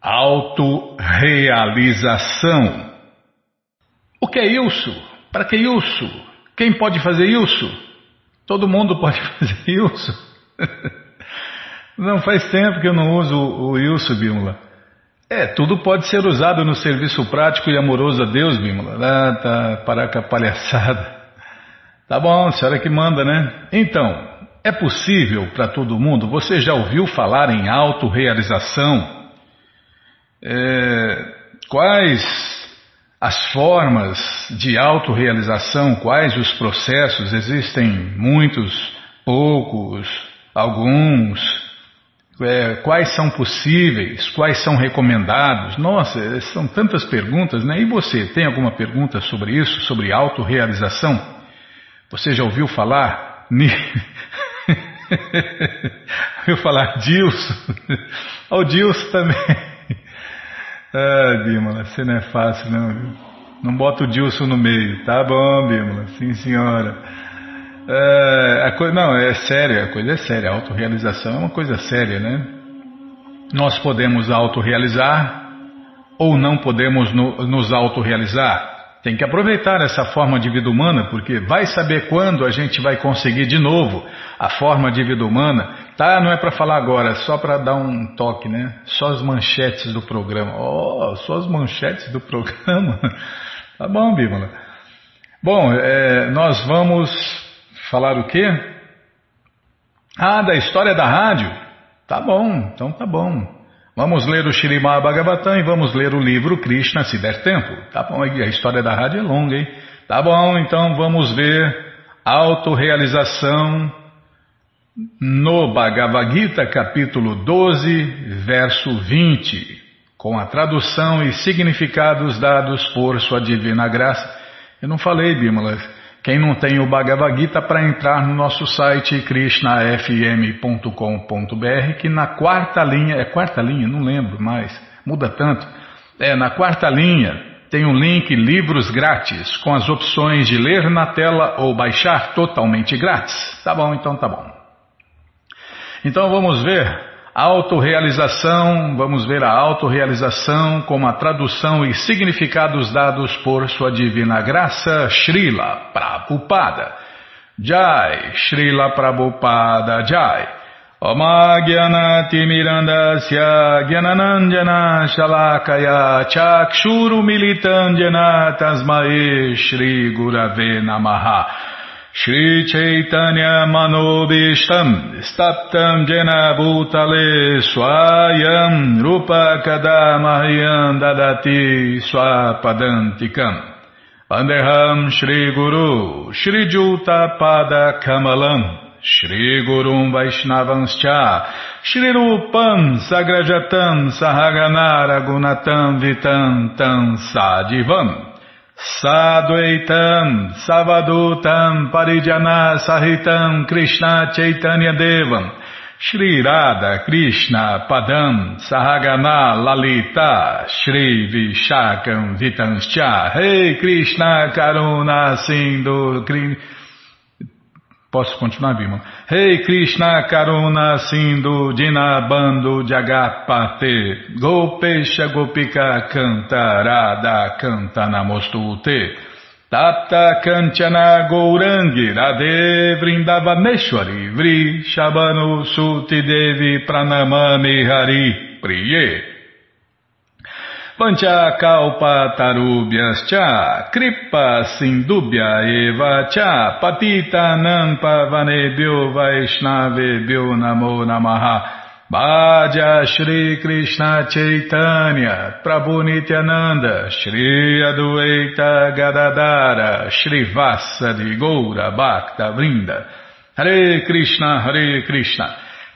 Autorealização. O que é isso? Para que isso? Quem pode fazer isso? Todo mundo pode fazer isso? Não faz tempo que eu não uso o Ilso, Bímola. É, tudo pode ser usado no serviço prático e amoroso a Deus, Bímola. Ah, tá, parar com a palhaçada. Tá bom, a senhora que manda, né? Então, é possível para todo mundo? Você já ouviu falar em autorrealização? É, quais as formas de autorrealização? Quais os processos? Existem muitos, poucos, alguns? é, quais são possíveis, quais são recomendados. Nossa, são tantas perguntas, né? E você, tem alguma pergunta sobre isso, sobre autorrealização? Você já ouviu falar? ouviu falar Dilson? O Dilson também. Ah, Bímola, você não é fácil, não. Não bota o Dilson no meio. Tá bom, Bímola. Sim, senhora. É, a coisa, não, é séria, a coisa é séria. A autorrealização é uma coisa séria, né? Nós podemos autorrealizar ou não podemos no, nos autorrealizar. Tem que aproveitar essa forma de vida humana, porque vai saber quando a gente vai conseguir de novo a forma de vida humana. Tá, não é para falar agora, só para dar um toque, né? Só as manchetes do programa. Oh, só as manchetes do programa. tá bom, Bímola. Bom, é, nós vamos Falar o quê? Ah, da história da rádio. Tá bom, então tá bom. Vamos ler o Shirimá Bhagavatam e vamos ler o livro Krishna se der tempo. Tá bom, a história da rádio é longa, hein? Tá bom, então vamos ver autorrealização no Bhagavad Gita, capítulo 12, verso 20, com a tradução e significados dados por sua divina graça. Eu não falei, Bimala, quem não tem o Bhagavad Gita para entrar no nosso site krishnafm.com.br, que na quarta linha, é quarta linha, não lembro mais, muda tanto. É, na quarta linha tem um link livros grátis com as opções de ler na tela ou baixar totalmente grátis. Tá bom, então tá bom. Então vamos ver Autorealização, vamos ver a autorrealização como a tradução e significados dados por sua divina graça, Srila Prabhupada. Jai, Srila Prabhupada Jai. Oma Gyanati Mirandasya Gyananandjana Shalakaya Chakshuru Militandjana Tasmae Shri Chaitanya Manobishtam Staptam Jena Bhutale Swayam Rupa Kadamahyam Dadati Swapadantikam. Pandeham Shri Guru Shri Juta Pada Kamalam Shri Gurum Vaishnavanscha Shri Rupam Sagrajatam Sahaganara Gunatam Vitam Tam Sadivam Sadvaitam Savadutam Parijana Sahitam Krishna Chaitanya Devam Shri Radha Krishna Padam Sahagana Lalita Shri Vishakam Vitanscha hey Krishna Karuna Sindhu Posso continuar, Bima? Rei hey Krishna Karuna Sindhu Dinabando Jagapate Gopesha Gopika Cantarada Canta Namostute Tapta Kanchana Gourangi Radhe Vrindavaneshwari Vri Shabanu Suti Devi Pranamami Hari Priye Pancha kalpa tarubhyas cha, kripa sindubhya eva cha, patita nampa vanebhyo vaishnavebhyo namo namaha. Bhaja Shri Krishna Chaitanya, Prabhu Nityananda, Shri Adueita Gadadara, Shri Vassa de Goura Bhakta Vrinda, Hare Krishna, Hare Krishna.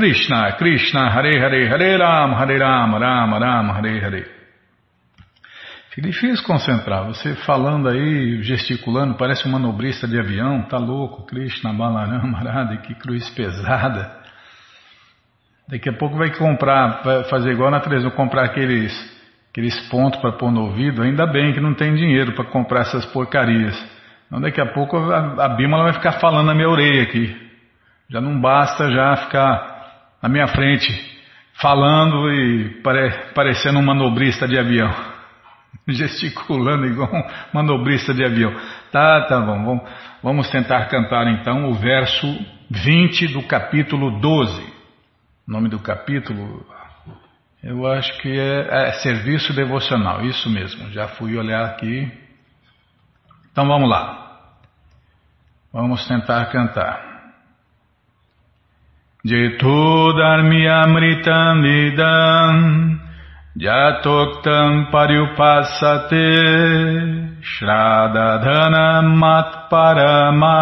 Krishna, Krishna, Hare Hare, Hare Ram, Hare Ram, Ram Ram, Hare Hare. Fica difícil concentrar. Você falando aí, gesticulando, parece um manobrista de avião. Tá louco, Krishna, Balaram, Marada, que cruz pesada. Daqui a pouco vai comprar, vai fazer igual na televisão, comprar aqueles, aqueles pontos para pôr no ouvido. Ainda bem que não tem dinheiro para comprar essas porcarias. Então daqui a pouco a, a vai ficar falando na minha orelha aqui. Já não basta já ficar na minha frente falando e pare, parecendo um manobrista de avião. Gesticulando igual um manobrista de avião. Tá, tá bom. Vamos, vamos tentar cantar então o verso 20 do capítulo 12. O nome do capítulo, eu acho que é, é Serviço Devocional, isso mesmo. Já fui olhar aqui. Então vamos lá. Vamos tentar cantar. Jetu dharmi amritam idam Jatoktam pariupasate Shradadhana matparama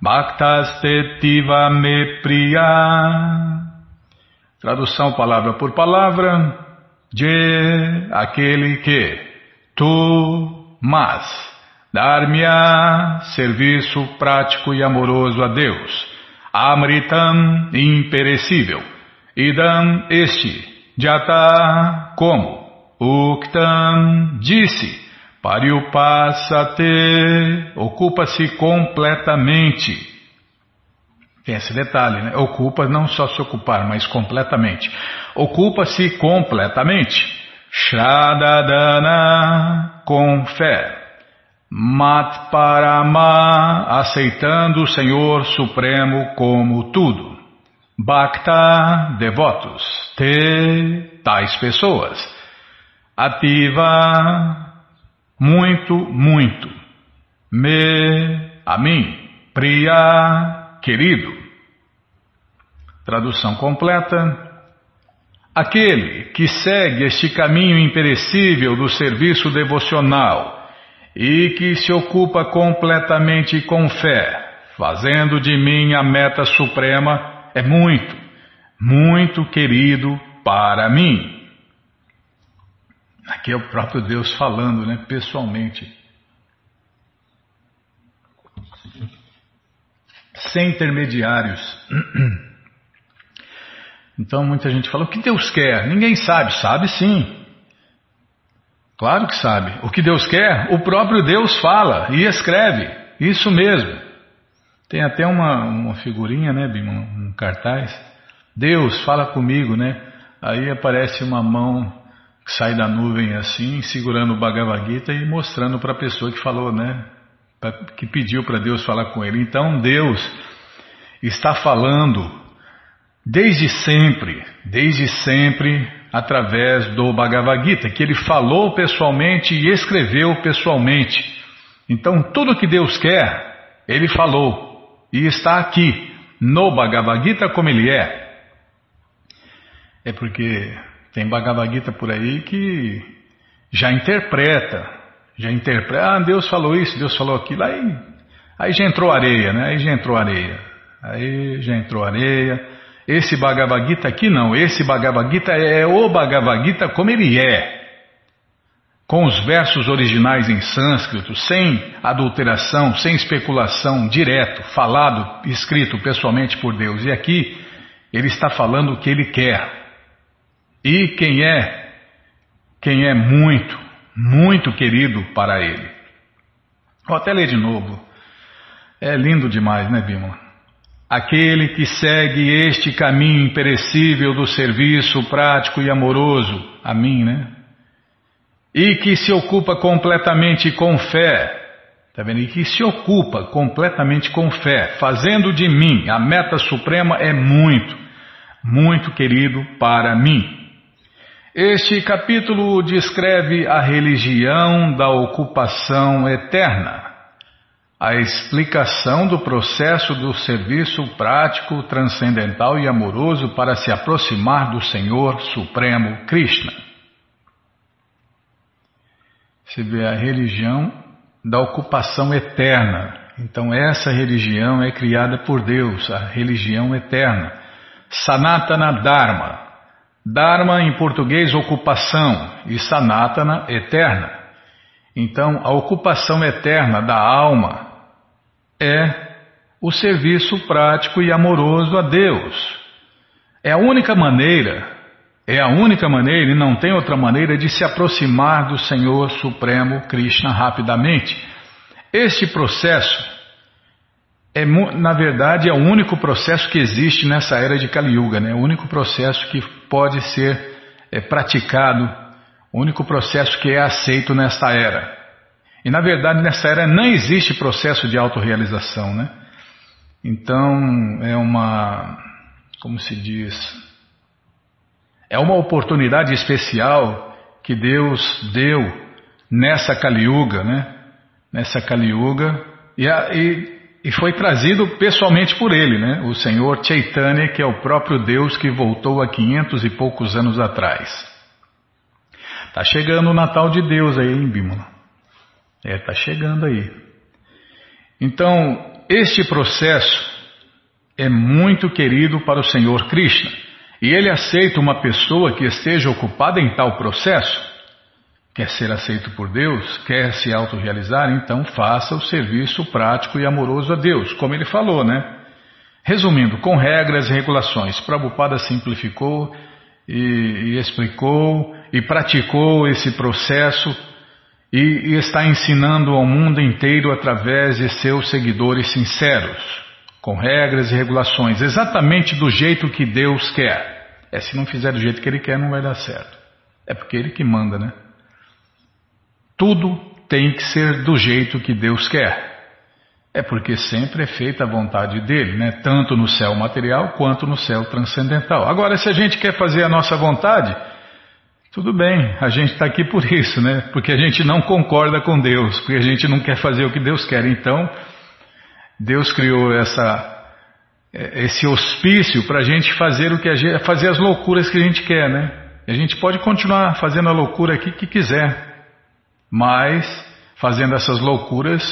Bhaktastetiva me priya. Tradução palavra por palavra de aquele que tu, mas, dar-me-á serviço prático e amoroso a Deus Amritam imperecível. Idam este, Jata como. Uktam disse. Pariupasate ocupa-se completamente. Tem esse detalhe, né? Ocupa não só se ocupar, mas completamente. Ocupa-se completamente. Shradadana com fé. Matparama, aceitando o Senhor Supremo como tudo. Bhakta, devotos. Te, tais pessoas. Ativa, muito, muito. Me, a mim. Priya, querido. Tradução completa. Aquele que segue este caminho imperecível do serviço devocional e que se ocupa completamente com fé, fazendo de mim a meta suprema, é muito, muito querido para mim. Aqui é o próprio Deus falando, né, pessoalmente. Sem intermediários. Então muita gente fala: o que Deus quer? Ninguém sabe. Sabe sim. Claro que sabe. O que Deus quer, o próprio Deus fala e escreve. Isso mesmo. Tem até uma, uma figurinha, né, um cartaz. Deus fala comigo, né? Aí aparece uma mão que sai da nuvem assim, segurando o Bhagavad Gita e mostrando para a pessoa que falou, né? Que pediu para Deus falar com ele. Então Deus está falando desde sempre, desde sempre através do Bhagavad Gita, que ele falou pessoalmente e escreveu pessoalmente. Então, tudo que Deus quer, ele falou e está aqui no Bhagavad Gita como ele é. É porque tem Bhagavad Gita por aí que já interpreta, já interpreta, ah, Deus falou isso, Deus falou aquilo, aí, aí já entrou areia, né? Aí já entrou areia, aí já entrou areia. Esse Bhagavad Gita aqui não, esse Bhagavad Gita é o Bhagavad Gita como ele é. Com os versos originais em sânscrito, sem adulteração, sem especulação, direto, falado, escrito pessoalmente por Deus. E aqui ele está falando o que ele quer. E quem é, quem é muito, muito querido para ele. Vou até ler de novo. É lindo demais, né, Bima? Aquele que segue este caminho imperecível do serviço prático e amoroso, a mim, né? E que se ocupa completamente com fé, tá vendo? E que se ocupa completamente com fé, fazendo de mim a meta suprema é muito, muito querido para mim. Este capítulo descreve a religião da ocupação eterna a explicação do processo do serviço prático, transcendental e amoroso para se aproximar do Senhor Supremo Krishna. Você vê a religião da ocupação eterna. Então, essa religião é criada por Deus, a religião eterna. Sanatana Dharma, Dharma em português ocupação e Sanatana eterna. Então, a ocupação eterna da alma é o serviço prático e amoroso a Deus. É a única maneira, é a única maneira e não tem outra maneira de se aproximar do Senhor Supremo Krishna rapidamente. Este processo é, na verdade, é o único processo que existe nessa era de Kali Yuga, né? o único processo que pode ser é, praticado, o único processo que é aceito nesta era. E, na verdade, nessa era não existe processo de autorrealização. Né? Então, é uma. Como se diz? É uma oportunidade especial que Deus deu nessa Kali Yuga, né? Nessa Kali Yuga. E, e e foi trazido pessoalmente por ele, né? o Senhor Chaitanya, que é o próprio Deus que voltou há quinhentos e poucos anos atrás. Tá chegando o Natal de Deus aí, em Bímola. É, tá chegando aí. Então, este processo é muito querido para o Senhor Krishna. E ele aceita uma pessoa que esteja ocupada em tal processo Quer ser aceito por Deus? Quer se autorrealizar? Então faça o serviço prático e amoroso a Deus, como ele falou, né? Resumindo, com regras e regulações, Prabhupada simplificou e, e explicou e praticou esse processo e está ensinando ao mundo inteiro através de seus seguidores sinceros, com regras e regulações, exatamente do jeito que Deus quer. É, se não fizer do jeito que Ele quer, não vai dar certo. É porque Ele que manda, né? Tudo tem que ser do jeito que Deus quer. É porque sempre é feita a vontade dele, né? tanto no céu material quanto no céu transcendental. Agora, se a gente quer fazer a nossa vontade, tudo bem, a gente está aqui por isso, né? Porque a gente não concorda com Deus, porque a gente não quer fazer o que Deus quer. Então, Deus criou essa, esse hospício para a gente fazer o que a gente, fazer as loucuras que a gente quer, né? E a gente pode continuar fazendo a loucura aqui que quiser. Mas, fazendo essas loucuras,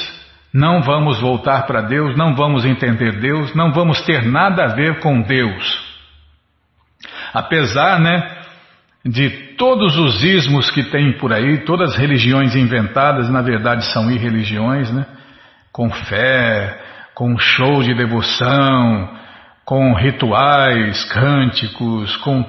não vamos voltar para Deus, não vamos entender Deus, não vamos ter nada a ver com Deus. Apesar, né, de todos os ismos que tem por aí, todas as religiões inventadas, na verdade são irreligiões, né? Com fé, com show de devoção, com rituais, cânticos, com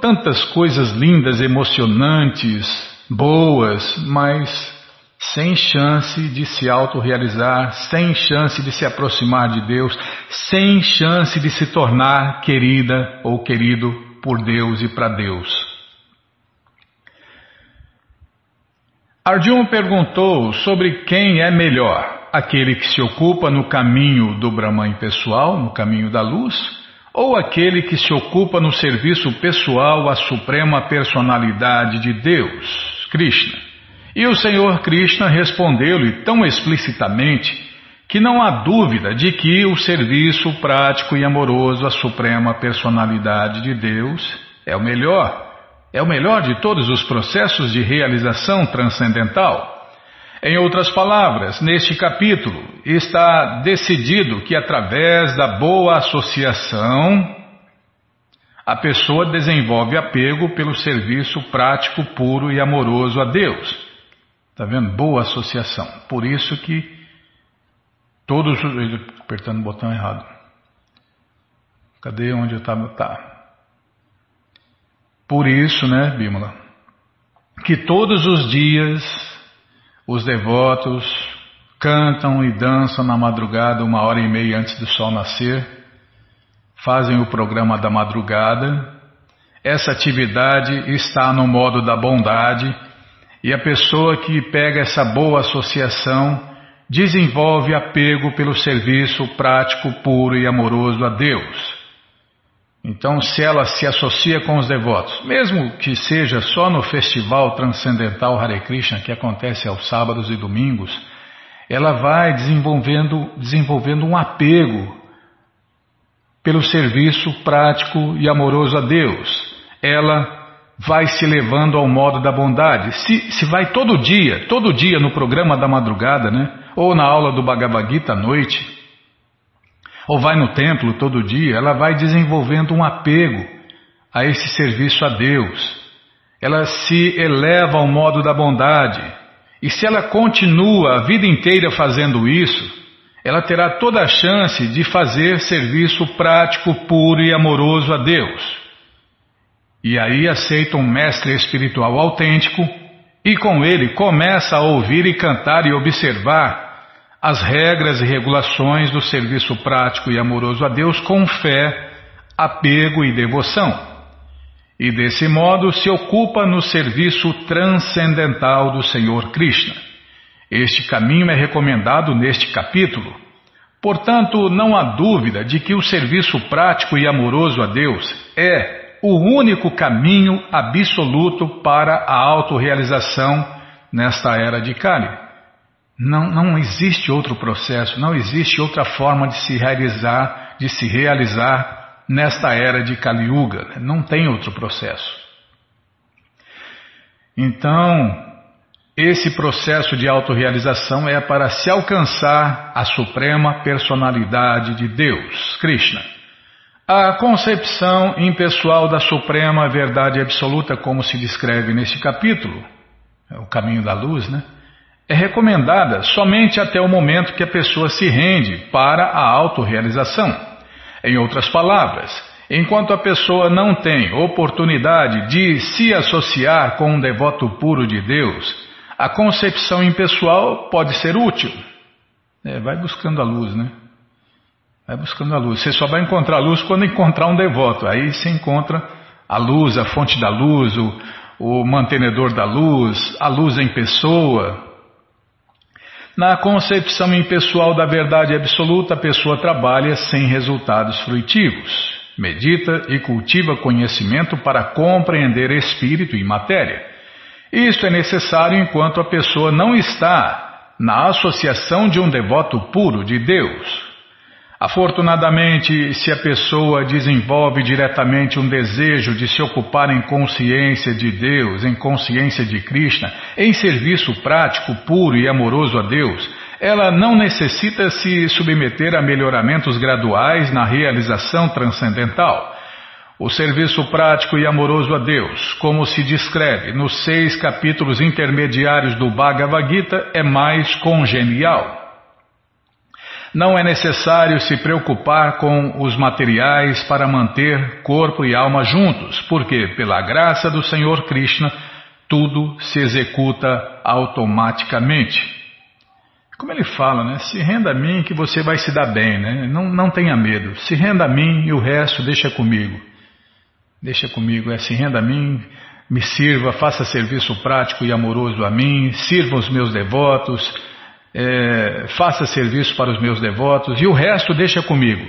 tantas coisas lindas, emocionantes, boas, mas sem chance de se autorrealizar, sem chance de se aproximar de Deus, sem chance de se tornar querida ou querido por Deus e para Deus. Arjuna perguntou sobre quem é melhor, aquele que se ocupa no caminho do Brahman pessoal, no caminho da luz, ou aquele que se ocupa no serviço pessoal à suprema personalidade de Deus. Krishna. E o Senhor Krishna respondeu-lhe tão explicitamente que não há dúvida de que o serviço prático e amoroso à Suprema Personalidade de Deus é o melhor, é o melhor de todos os processos de realização transcendental. Em outras palavras, neste capítulo está decidido que através da boa associação a pessoa desenvolve apego pelo serviço prático, puro e amoroso a Deus. Está vendo? Boa associação. Por isso que todos. Apertando o botão errado. Cadê onde eu estava? Tá. Por isso, né, Bímola? Que todos os dias os devotos cantam e dançam na madrugada, uma hora e meia antes do sol nascer fazem o programa da madrugada. Essa atividade está no modo da bondade e a pessoa que pega essa boa associação desenvolve apego pelo serviço prático, puro e amoroso a Deus. Então, se ela se associa com os devotos, mesmo que seja só no festival transcendental Hare Krishna, que acontece aos sábados e domingos, ela vai desenvolvendo, desenvolvendo um apego pelo serviço prático e amoroso a Deus. Ela vai se levando ao modo da bondade. Se, se vai todo dia, todo dia no programa da madrugada, né? ou na aula do Bhagavad Gita à noite, ou vai no templo todo dia, ela vai desenvolvendo um apego a esse serviço a Deus. Ela se eleva ao modo da bondade. E se ela continua a vida inteira fazendo isso, ela terá toda a chance de fazer serviço prático, puro e amoroso a Deus. E aí aceita um mestre espiritual autêntico e com ele começa a ouvir e cantar e observar as regras e regulações do serviço prático e amoroso a Deus com fé, apego e devoção. E desse modo se ocupa no serviço transcendental do Senhor Krishna. Este caminho é recomendado neste capítulo. Portanto, não há dúvida de que o serviço prático e amoroso a Deus é o único caminho absoluto para a autorrealização nesta era de Kali. Não, não existe outro processo, não existe outra forma de se realizar, de se realizar nesta era de Kali Yuga. Não tem outro processo. Então, esse processo de autorrealização é para se alcançar a suprema personalidade de Deus, Krishna. A concepção impessoal da suprema verdade absoluta, como se descreve neste capítulo, é o caminho da luz, né? É recomendada somente até o momento que a pessoa se rende para a autorrealização. Em outras palavras, enquanto a pessoa não tem oportunidade de se associar com um devoto puro de Deus, a concepção impessoal pode ser útil. É, vai buscando a luz, né? Vai buscando a luz. Você só vai encontrar a luz quando encontrar um devoto. Aí você encontra a luz, a fonte da luz, o, o mantenedor da luz, a luz em pessoa, na concepção impessoal da verdade absoluta, a pessoa trabalha sem resultados fruitivos. Medita e cultiva conhecimento para compreender espírito e matéria. Isto é necessário enquanto a pessoa não está na associação de um devoto puro de Deus. Afortunadamente, se a pessoa desenvolve diretamente um desejo de se ocupar em consciência de Deus, em consciência de Krishna, em serviço prático, puro e amoroso a Deus, ela não necessita se submeter a melhoramentos graduais na realização transcendental. O serviço prático e amoroso a Deus, como se descreve nos seis capítulos intermediários do Bhagavad Gita, é mais congenial. Não é necessário se preocupar com os materiais para manter corpo e alma juntos, porque, pela graça do Senhor Krishna, tudo se executa automaticamente. Como ele fala, né? Se renda a mim que você vai se dar bem, né? Não, não tenha medo. Se renda a mim e o resto deixa comigo. Deixa comigo, é se renda a mim, me sirva, faça serviço prático e amoroso a mim, sirva os meus devotos, é, faça serviço para os meus devotos e o resto deixa comigo.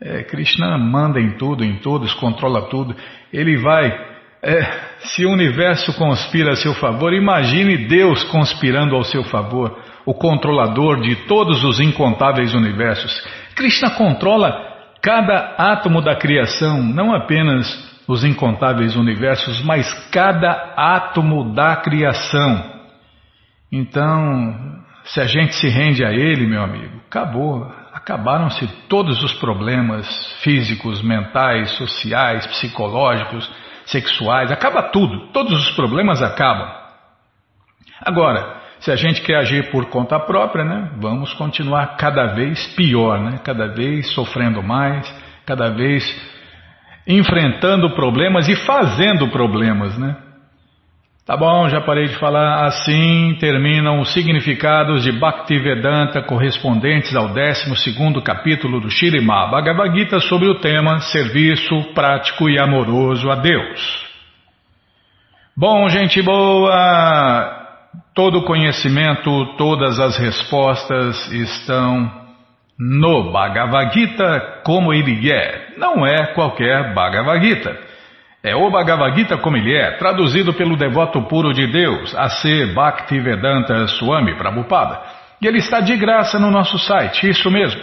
É, Krishna manda em tudo, em todos, controla tudo. Ele vai. É, se o universo conspira a seu favor, imagine Deus conspirando ao seu favor, o controlador de todos os incontáveis universos. Krishna controla cada átomo da criação, não apenas os incontáveis universos, mas cada átomo da criação. Então, se a gente se rende a Ele, meu amigo, acabou. Acabaram-se todos os problemas físicos, mentais, sociais, psicológicos, sexuais. Acaba tudo. Todos os problemas acabam. Agora, se a gente quer agir por conta própria, né, vamos continuar cada vez pior, né, cada vez sofrendo mais, cada vez enfrentando problemas e fazendo problemas, né? Tá bom, já parei de falar. Assim terminam os significados de Bhaktivedanta correspondentes ao 12 capítulo do Shirimá Bhagavad Gita sobre o tema Serviço Prático e Amoroso a Deus. Bom, gente boa, todo conhecimento, todas as respostas estão no Bhagavad Gita como ele é. Não é qualquer Bhagavad Gita. É o Bhagavad Gita como ele é, traduzido pelo devoto puro de Deus, A.C. Bhaktivedanta Swami Prabhupada. E ele está de graça no nosso site, isso mesmo.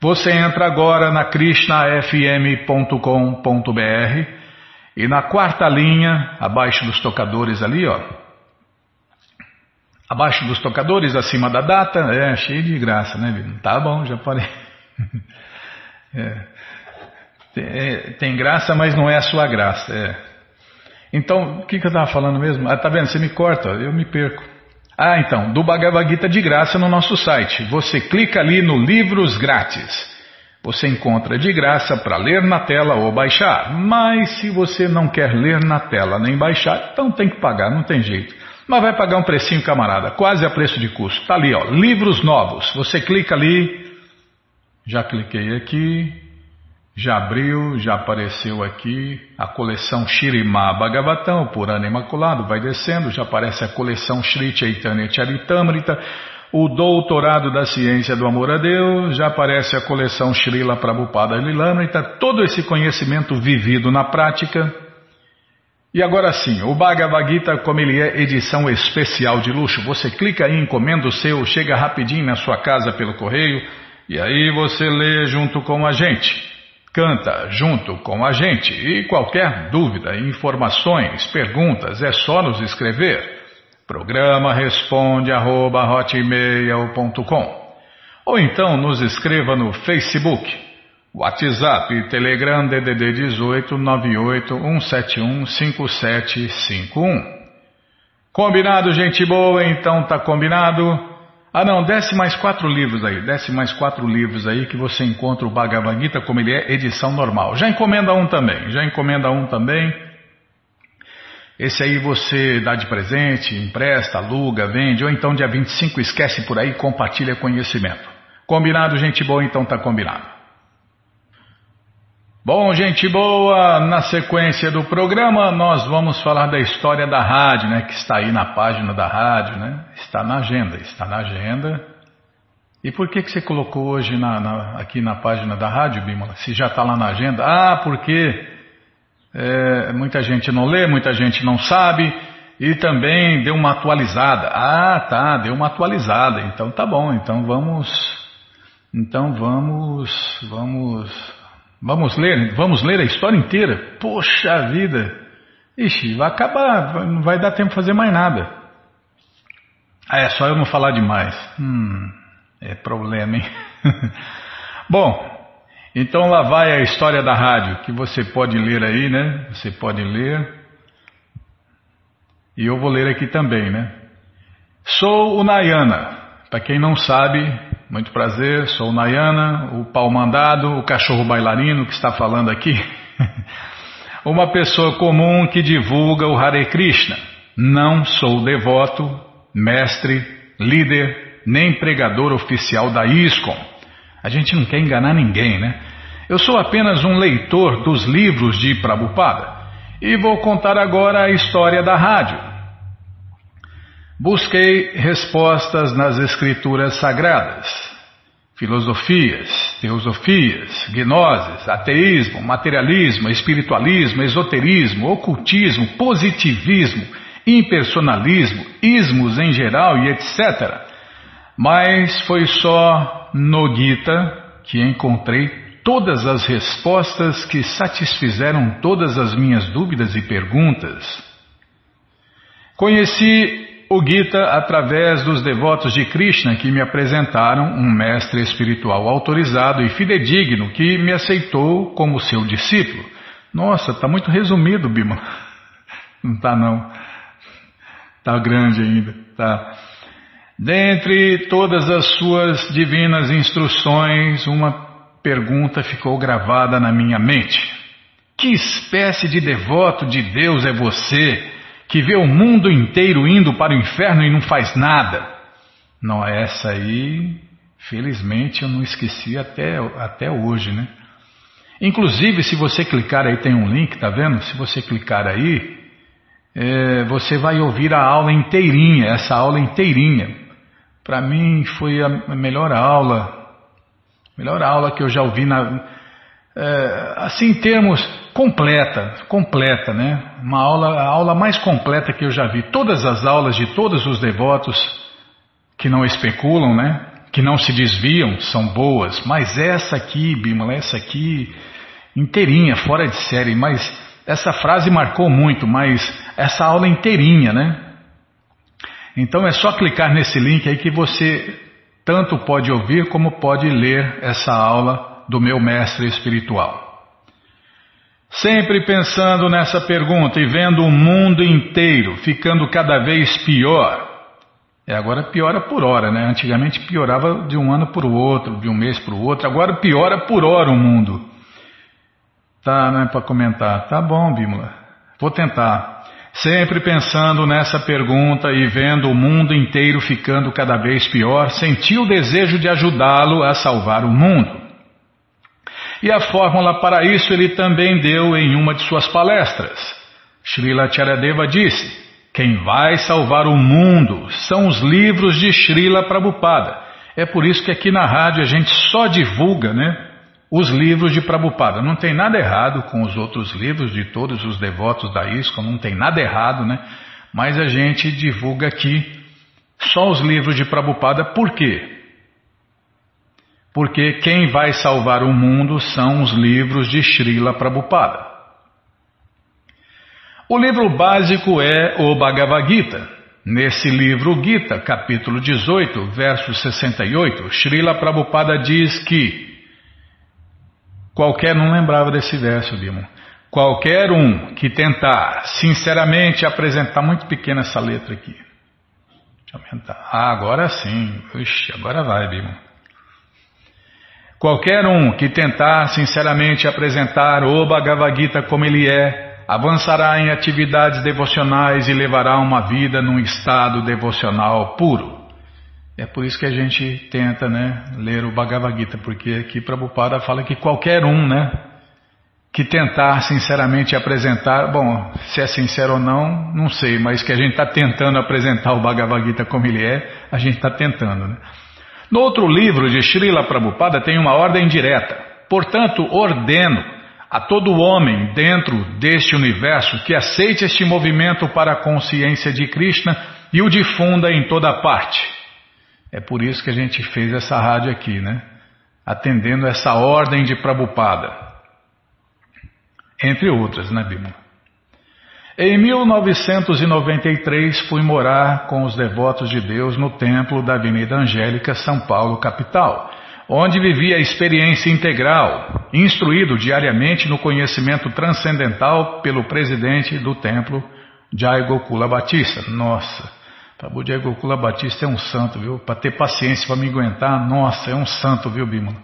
Você entra agora na krishnafm.com.br e na quarta linha, abaixo dos tocadores ali, ó. Abaixo dos tocadores, acima da data, é cheio de graça, né? Tá bom, já parei. é. Tem, é, tem graça, mas não é a sua graça. É. Então, o que, que eu estava falando mesmo? Ah, tá vendo? Você me corta, eu me perco. Ah, então, do Bhagavad Gita de graça no nosso site. Você clica ali no Livros Grátis. Você encontra de graça para ler na tela ou baixar. Mas se você não quer ler na tela nem baixar, então tem que pagar, não tem jeito. Mas vai pagar um precinho, camarada, quase a preço de custo. Está ali, ó, livros novos. Você clica ali. Já cliquei aqui. Já abriu, já apareceu aqui a coleção Shirima Bhagavatam, Purana Imaculado, vai descendo, já aparece a coleção Sri Chaitanya Charitamrita, o Doutorado da Ciência do Amor a Deus, já aparece a coleção Srila Prabhupada Lilamrita, todo esse conhecimento vivido na prática. E agora sim, o Bhagavad Gita, como ele é edição especial de luxo, você clica aí, encomenda o seu, chega rapidinho na sua casa pelo correio, e aí você lê junto com a gente canta junto com a gente e qualquer dúvida, informações, perguntas é só nos escrever. Programa responde arroba, ou então nos escreva no Facebook, WhatsApp, Telegram DDD 18 98 171 5751. Combinado, gente boa? Então tá combinado. Ah não, desce mais quatro livros aí, desce mais quatro livros aí que você encontra o Bhagavad Gita como ele é, edição normal. Já encomenda um também, já encomenda um também. Esse aí você dá de presente, empresta, aluga, vende, ou então dia 25 esquece por aí compartilha conhecimento. Combinado, gente boa? Então tá combinado. Bom, gente boa, na sequência do programa nós vamos falar da história da rádio, né, que está aí na página da rádio, né? Está na agenda, está na agenda. E por que que você colocou hoje na, na, aqui na página da rádio, Bímola? Se já está lá na agenda? Ah, porque é, muita gente não lê, muita gente não sabe e também deu uma atualizada. Ah, tá, deu uma atualizada. Então tá bom. Então vamos, então vamos, vamos Vamos ler, vamos ler a história inteira? Poxa vida! Ixi, vai acabar, não vai dar tempo de fazer mais nada. Ah, é só eu não falar demais. Hum, é problema, hein? Bom, então lá vai a história da rádio, que você pode ler aí, né? Você pode ler. E eu vou ler aqui também, né? Sou o Nayana. Para quem não sabe, muito prazer, sou o Nayana, o pau mandado, o cachorro bailarino que está falando aqui. Uma pessoa comum que divulga o Hare Krishna. Não sou devoto, mestre, líder, nem pregador oficial da ISKCON. A gente não quer enganar ninguém, né? Eu sou apenas um leitor dos livros de Prabhupada e vou contar agora a história da rádio. Busquei respostas nas escrituras sagradas, filosofias, teosofias, gnoses, ateísmo, materialismo, espiritualismo, esoterismo, ocultismo, positivismo, impersonalismo, ismos em geral e etc. Mas foi só no Gita que encontrei todas as respostas que satisfizeram todas as minhas dúvidas e perguntas. Conheci o Gita através dos devotos de Krishna que me apresentaram um mestre espiritual autorizado e fidedigno que me aceitou como seu discípulo. Nossa, está muito resumido, Bima. Não está não. Está grande ainda. Tá. Dentre todas as suas divinas instruções, uma pergunta ficou gravada na minha mente. Que espécie de devoto de Deus é você? Que vê o mundo inteiro indo para o inferno e não faz nada. Não, essa aí, felizmente, eu não esqueci até, até hoje, né? Inclusive, se você clicar aí, tem um link, tá vendo? Se você clicar aí, é, você vai ouvir a aula inteirinha, essa aula inteirinha. Para mim foi a melhor aula, melhor aula que eu já ouvi na, é, assim em termos completa, completa, né? Uma aula, a aula mais completa que eu já vi. Todas as aulas de todos os devotos que não especulam, né? Que não se desviam, são boas. Mas essa aqui, Bimala, essa aqui, inteirinha, fora de série. Mas essa frase marcou muito, mas essa aula inteirinha, né? Então é só clicar nesse link aí que você tanto pode ouvir como pode ler essa aula do meu mestre espiritual. Sempre pensando nessa pergunta e vendo o mundo inteiro ficando cada vez pior. É, agora piora por hora, né? Antigamente piorava de um ano para o outro, de um mês para o outro. Agora piora por hora o mundo. Tá, não é para comentar. Tá bom, Bímola. Vou tentar. Sempre pensando nessa pergunta e vendo o mundo inteiro ficando cada vez pior, senti o desejo de ajudá-lo a salvar o mundo. E a fórmula para isso ele também deu em uma de suas palestras. Srila Charadeva disse: Quem vai salvar o mundo são os livros de Srila Prabhupada. É por isso que aqui na rádio a gente só divulga, né? Os livros de Prabhupada. Não tem nada errado com os outros livros de todos os devotos da ISKCON, não tem nada errado, né? Mas a gente divulga aqui só os livros de Prabhupada, por quê? Porque quem vai salvar o mundo são os livros de Srila Prabhupada. O livro básico é o Bhagavad Gita. Nesse livro Gita, capítulo 18, verso 68, Srila Prabhupada diz que qualquer não lembrava desse verso, Bimo. Qualquer um que tentar sinceramente apresentar muito pequena essa letra aqui. Deixa eu aumentar. Ah, agora sim. Ixi, agora vai, Bimo. Qualquer um que tentar sinceramente apresentar o Bhagavad Gita como ele é, avançará em atividades devocionais e levará uma vida num estado devocional puro. É por isso que a gente tenta né, ler o Bhagavad Gita, porque aqui Prabhupada fala que qualquer um né, que tentar sinceramente apresentar, bom, se é sincero ou não, não sei, mas que a gente está tentando apresentar o Bhagavad Gita como ele é, a gente está tentando. Né? No outro livro de Srila Prabhupada tem uma ordem direta. Portanto, ordeno a todo homem dentro deste universo que aceite este movimento para a consciência de Krishna e o difunda em toda parte. É por isso que a gente fez essa rádio aqui, né? Atendendo essa ordem de Prabhupada. Entre outras, né, Bima? Em 1993 fui morar com os devotos de Deus no templo da Avenida Angélica, São Paulo, capital, onde vivi a experiência integral, instruído diariamente no conhecimento transcendental pelo presidente do templo, Jai Gokula Batista. Nossa, Prabhu Jai Gokula Batista é um santo, viu? Para ter paciência para me aguentar, nossa, é um santo, viu, Bímola?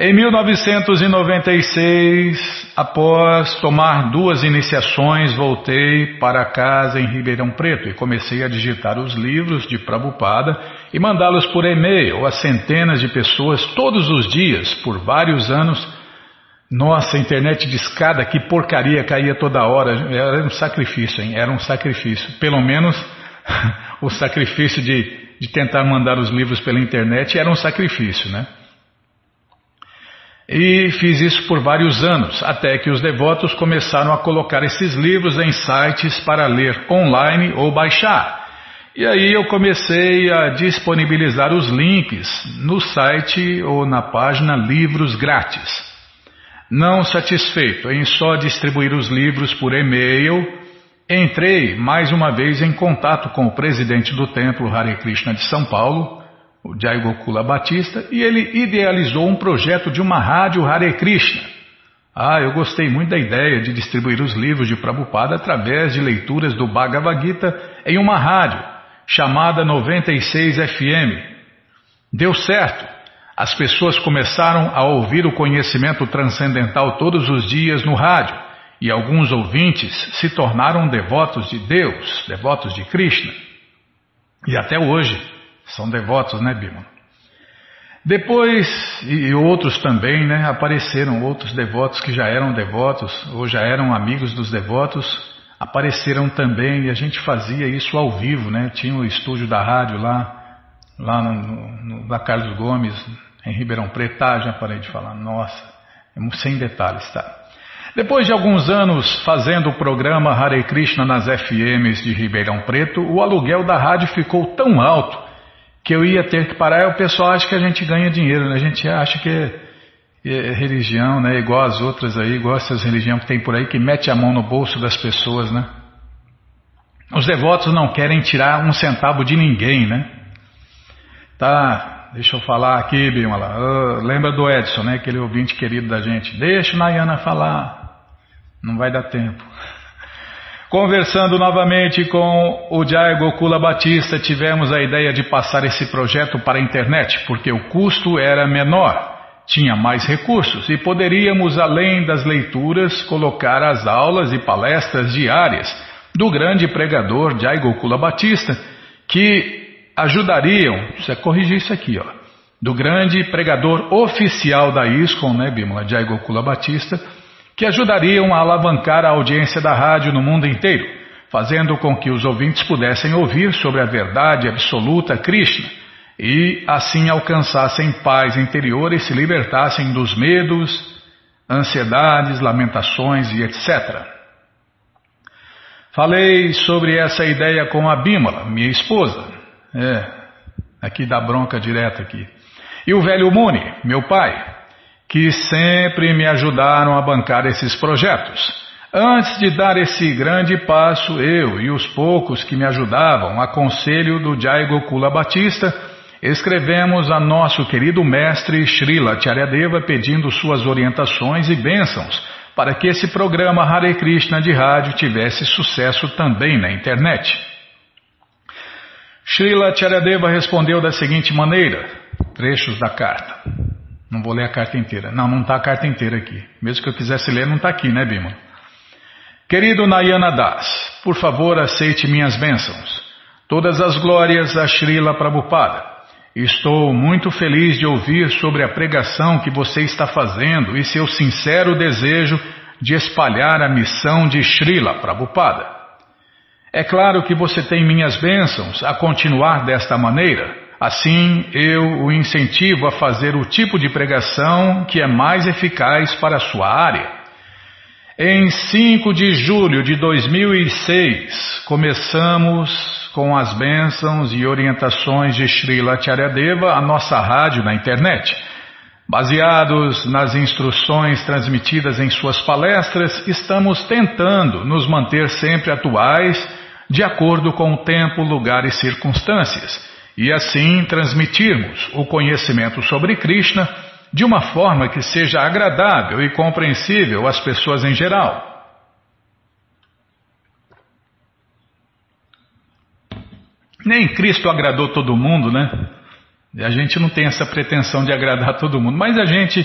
Em 1996, após tomar duas iniciações, voltei para casa em Ribeirão Preto e comecei a digitar os livros de Prabupada e mandá-los por e-mail a centenas de pessoas todos os dias por vários anos. Nossa, internet de escada, que porcaria, caía toda hora. Era um sacrifício, hein? Era um sacrifício. Pelo menos o sacrifício de, de tentar mandar os livros pela internet era um sacrifício, né? E fiz isso por vários anos, até que os devotos começaram a colocar esses livros em sites para ler online ou baixar. E aí eu comecei a disponibilizar os links no site ou na página Livros Grátis. Não satisfeito em só distribuir os livros por e-mail, entrei mais uma vez em contato com o presidente do templo Hare Krishna de São Paulo, o Jai Gokula Batista, e ele idealizou um projeto de uma rádio Hare Krishna. Ah, eu gostei muito da ideia de distribuir os livros de Prabhupada através de leituras do Bhagavad Gita em uma rádio, chamada 96 FM. Deu certo. As pessoas começaram a ouvir o conhecimento transcendental todos os dias no rádio, e alguns ouvintes se tornaram devotos de Deus, devotos de Krishna. E até hoje, são devotos, né, Bima? Depois, e outros também, né, apareceram outros devotos que já eram devotos ou já eram amigos dos devotos, apareceram também e a gente fazia isso ao vivo, né? Tinha o estúdio da rádio lá, lá no, no, Carlos Gomes, em Ribeirão Preto, tá, já parei de falar, nossa, é sem detalhes, tá? Depois de alguns anos fazendo o programa Hare Krishna nas FMs de Ribeirão Preto, o aluguel da rádio ficou tão alto que eu ia ter que parar. o pessoal acha que a gente ganha dinheiro, né? A gente acha que é, é religião, né? Igual as outras aí, igual essas religiões que tem por aí, que mete a mão no bolso das pessoas, né? Os devotos não querem tirar um centavo de ninguém, né? Tá, deixa eu falar aqui, Bimala. Uh, lembra do Edson, né? Aquele ouvinte querido da gente. Deixa o Nayana falar. Não vai dar tempo. Conversando novamente com o Jai Gokula Batista, tivemos a ideia de passar esse projeto para a internet, porque o custo era menor, tinha mais recursos e poderíamos, além das leituras, colocar as aulas e palestras diárias do grande pregador Jai Gokula Batista, que ajudariam, você corrigir isso aqui, ó, do grande pregador oficial da ISKCON, né, Bimala, Jai Gokula Batista, que ajudariam a alavancar a audiência da rádio no mundo inteiro, fazendo com que os ouvintes pudessem ouvir sobre a verdade absoluta Krishna e assim alcançassem paz interior e se libertassem dos medos, ansiedades, lamentações e etc. Falei sobre essa ideia com a Bímola, minha esposa. É, aqui dá bronca direta aqui. E o velho Muni, meu pai, que sempre me ajudaram a bancar esses projetos. Antes de dar esse grande passo, eu e os poucos que me ajudavam, a conselho do Jai Gokula Batista, escrevemos a nosso querido mestre Srila Charyadeva pedindo suas orientações e bênçãos para que esse programa Hare Krishna de rádio tivesse sucesso também na internet. Srila Charyadeva respondeu da seguinte maneira, trechos da carta. Não vou ler a carta inteira. Não, não está a carta inteira aqui. Mesmo que eu quisesse ler, não está aqui, né, Bima? Querido Nayana Das, por favor aceite minhas bênçãos. Todas as glórias a Srila Prabhupada. Estou muito feliz de ouvir sobre a pregação que você está fazendo e seu sincero desejo de espalhar a missão de Srila Prabhupada. É claro que você tem minhas bênçãos a continuar desta maneira Assim, eu o incentivo a fazer o tipo de pregação que é mais eficaz para a sua área. Em 5 de julho de 2006, começamos com as bênçãos e orientações de Srila Charyadeva, a nossa rádio na internet. Baseados nas instruções transmitidas em suas palestras, estamos tentando nos manter sempre atuais, de acordo com o tempo, lugar e circunstâncias e assim transmitirmos o conhecimento sobre Krishna de uma forma que seja agradável e compreensível às pessoas em geral. Nem Cristo agradou todo mundo, né? A gente não tem essa pretensão de agradar todo mundo, mas a gente,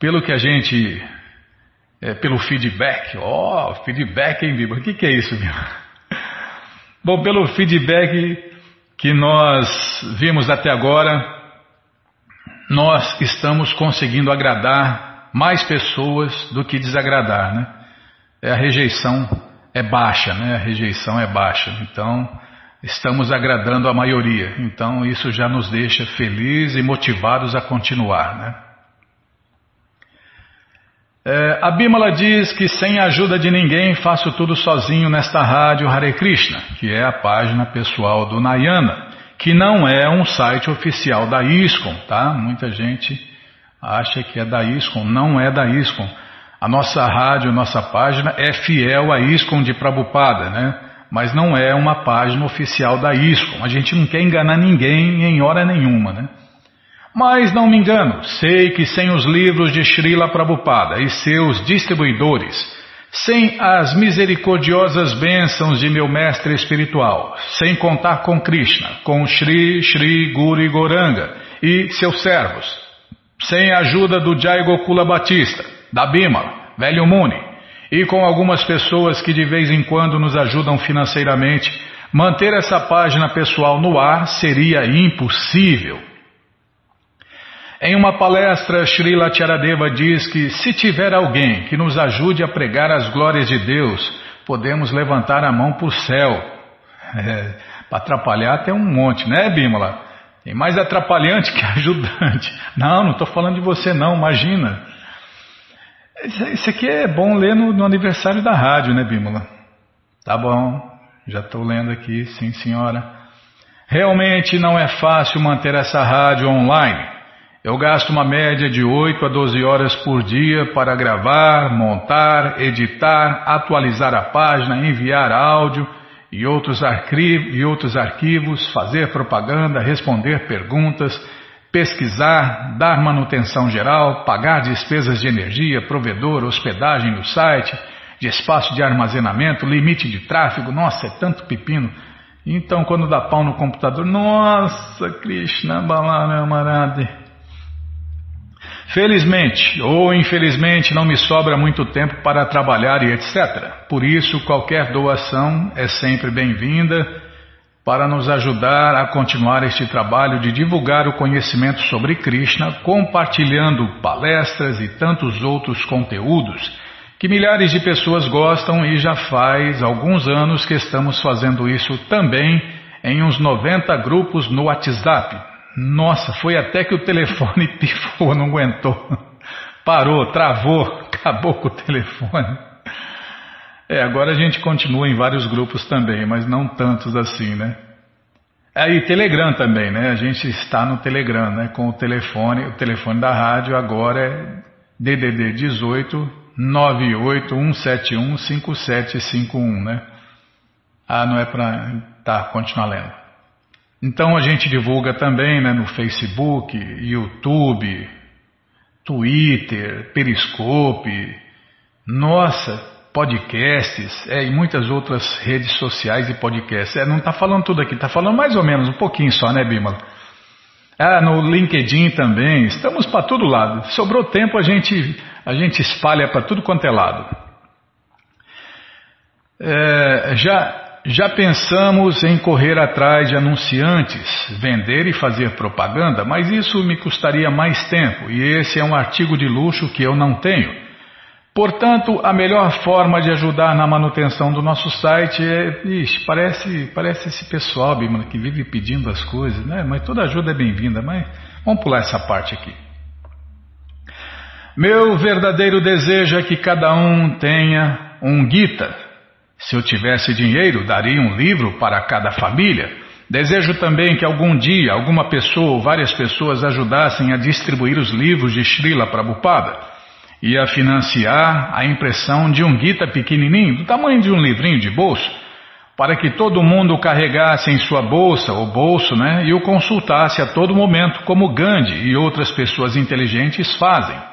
pelo que a gente, é, pelo feedback, ó, oh, feedback, hein, Bíblia? O que, que é isso, Bíblia? Bom, pelo feedback que nós vimos até agora, nós estamos conseguindo agradar mais pessoas do que desagradar, né? É, a rejeição é baixa, né? A rejeição é baixa. Então, estamos agradando a maioria. Então, isso já nos deixa felizes e motivados a continuar, né? É, a Bimala diz que sem a ajuda de ninguém faço tudo sozinho nesta rádio Hare Krishna, que é a página pessoal do Nayana, que não é um site oficial da ISKCON, tá? Muita gente acha que é da ISKCON, não é da ISKCON. A nossa rádio, nossa página é fiel à ISKCON de Prabhupada, né? Mas não é uma página oficial da ISKCON. A gente não quer enganar ninguém em hora nenhuma, né? Mas não me engano, sei que sem os livros de Srila Prabhupada e seus distribuidores, sem as misericordiosas bênçãos de meu mestre espiritual, sem contar com Krishna, com Sri Sri Guru Goranga e seus servos, sem a ajuda do Jai Gokula Batista, da Bima, Velho Muni, e com algumas pessoas que de vez em quando nos ajudam financeiramente, manter essa página pessoal no ar seria impossível. Em uma palestra, Srila Charadeva diz que se tiver alguém que nos ajude a pregar as glórias de Deus, podemos levantar a mão para o céu. É, para atrapalhar tem um monte, né, Bímola? Tem mais atrapalhante que ajudante. Não, não estou falando de você não, imagina. Isso aqui é bom ler no, no aniversário da rádio, né, Bímola? Tá bom, já estou lendo aqui, sim senhora. Realmente não é fácil manter essa rádio online. Eu gasto uma média de 8 a 12 horas por dia para gravar, montar, editar, atualizar a página, enviar áudio e outros, arquivos, e outros arquivos, fazer propaganda, responder perguntas, pesquisar, dar manutenção geral, pagar despesas de energia, provedor, hospedagem no site, de espaço de armazenamento, limite de tráfego, nossa, é tanto pepino. Então, quando dá pau no computador, nossa, Krishna Balama Marade. Felizmente ou infelizmente não me sobra muito tempo para trabalhar e etc. Por isso, qualquer doação é sempre bem-vinda para nos ajudar a continuar este trabalho de divulgar o conhecimento sobre Krishna, compartilhando palestras e tantos outros conteúdos que milhares de pessoas gostam e já faz alguns anos que estamos fazendo isso também em uns 90 grupos no WhatsApp. Nossa, foi até que o telefone pifou, não aguentou. Parou, travou, acabou com o telefone. É, agora a gente continua em vários grupos também, mas não tantos assim, né? Aí é, Telegram também, né? A gente está no Telegram, né? Com o telefone, o telefone da rádio agora é DDD 18 981715751, né? Ah, não é para... Tá, continuar lendo. Então a gente divulga também né, no Facebook, YouTube, Twitter, Periscope, nossa, podcasts, é, e muitas outras redes sociais e podcasts. É, não está falando tudo aqui, está falando mais ou menos, um pouquinho só, né, Bímola? Ah, no LinkedIn também, estamos para todo lado. Sobrou tempo, a gente a gente espalha para tudo quanto é lado. É, já, já pensamos em correr atrás de anunciantes, vender e fazer propaganda, mas isso me custaria mais tempo e esse é um artigo de luxo que eu não tenho. Portanto, a melhor forma de ajudar na manutenção do nosso site é. Ixi, parece, parece esse pessoal, que vive pedindo as coisas, né? Mas toda ajuda é bem-vinda, mas vamos pular essa parte aqui. Meu verdadeiro desejo é que cada um tenha um Gita. Se eu tivesse dinheiro, daria um livro para cada família. Desejo também que algum dia alguma pessoa ou várias pessoas ajudassem a distribuir os livros de Srila Prabhupada e a financiar a impressão de um Gita pequenininho, do tamanho de um livrinho de bolso, para que todo mundo o carregasse em sua bolsa ou bolso né, e o consultasse a todo momento, como Gandhi e outras pessoas inteligentes fazem.